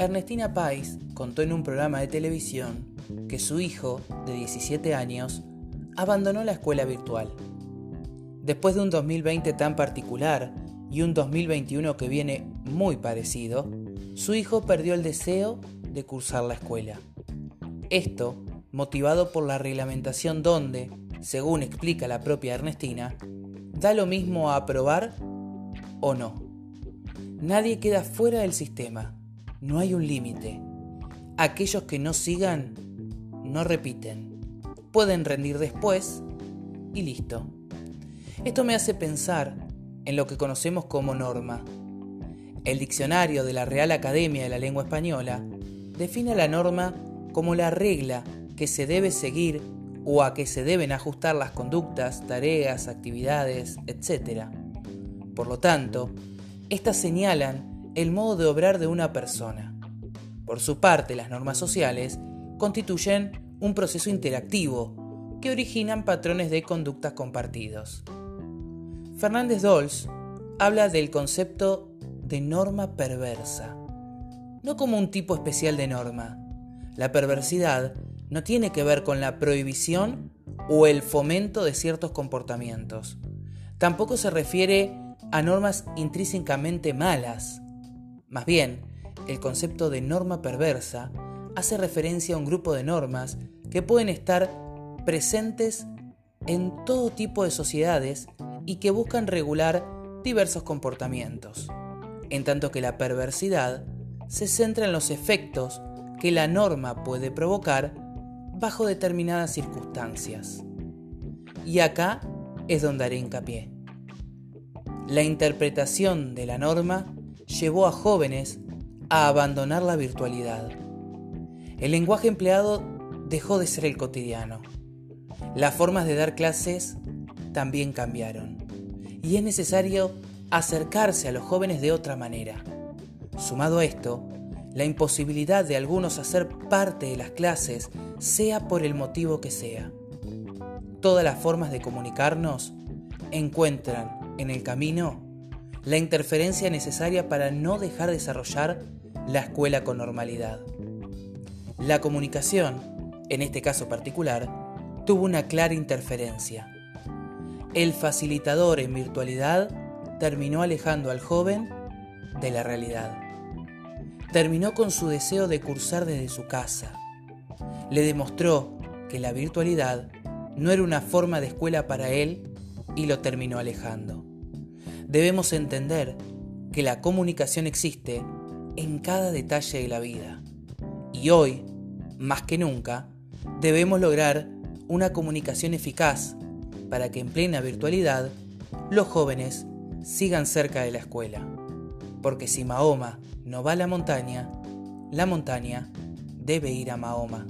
Ernestina Pais contó en un programa de televisión que su hijo, de 17 años, abandonó la escuela virtual. Después de un 2020 tan particular y un 2021 que viene muy parecido, su hijo perdió el deseo de cursar la escuela. Esto motivado por la reglamentación donde, según explica la propia Ernestina, da lo mismo a aprobar o no. Nadie queda fuera del sistema, no hay un límite. Aquellos que no sigan, no repiten. Pueden rendir después y listo. Esto me hace pensar en lo que conocemos como norma. El diccionario de la Real Academia de la Lengua Española define la norma como la regla que se debe seguir o a que se deben ajustar las conductas, tareas, actividades, etc. Por lo tanto, estas señalan el modo de obrar de una persona. Por su parte, las normas sociales constituyen un proceso interactivo que originan patrones de conductas compartidos. Fernández Dols habla del concepto de norma perversa, no como un tipo especial de norma. La perversidad no tiene que ver con la prohibición o el fomento de ciertos comportamientos. Tampoco se refiere a normas intrínsecamente malas. Más bien, el concepto de norma perversa hace referencia a un grupo de normas que pueden estar presentes en todo tipo de sociedades y que buscan regular diversos comportamientos, en tanto que la perversidad se centra en los efectos que la norma puede provocar bajo determinadas circunstancias. Y acá es donde haré hincapié. La interpretación de la norma llevó a jóvenes a abandonar la virtualidad. El lenguaje empleado dejó de ser el cotidiano. Las formas de dar clases también cambiaron. Y es necesario acercarse a los jóvenes de otra manera. Sumado a esto, la imposibilidad de algunos hacer parte de las clases, sea por el motivo que sea. Todas las formas de comunicarnos encuentran en el camino la interferencia necesaria para no dejar desarrollar la escuela con normalidad. La comunicación, en este caso particular, tuvo una clara interferencia. El facilitador en virtualidad terminó alejando al joven de la realidad terminó con su deseo de cursar desde su casa. Le demostró que la virtualidad no era una forma de escuela para él y lo terminó alejando. Debemos entender que la comunicación existe en cada detalle de la vida. Y hoy, más que nunca, debemos lograr una comunicación eficaz para que en plena virtualidad los jóvenes sigan cerca de la escuela. Porque si Mahoma no va a la montaña, la montaña debe ir a Mahoma.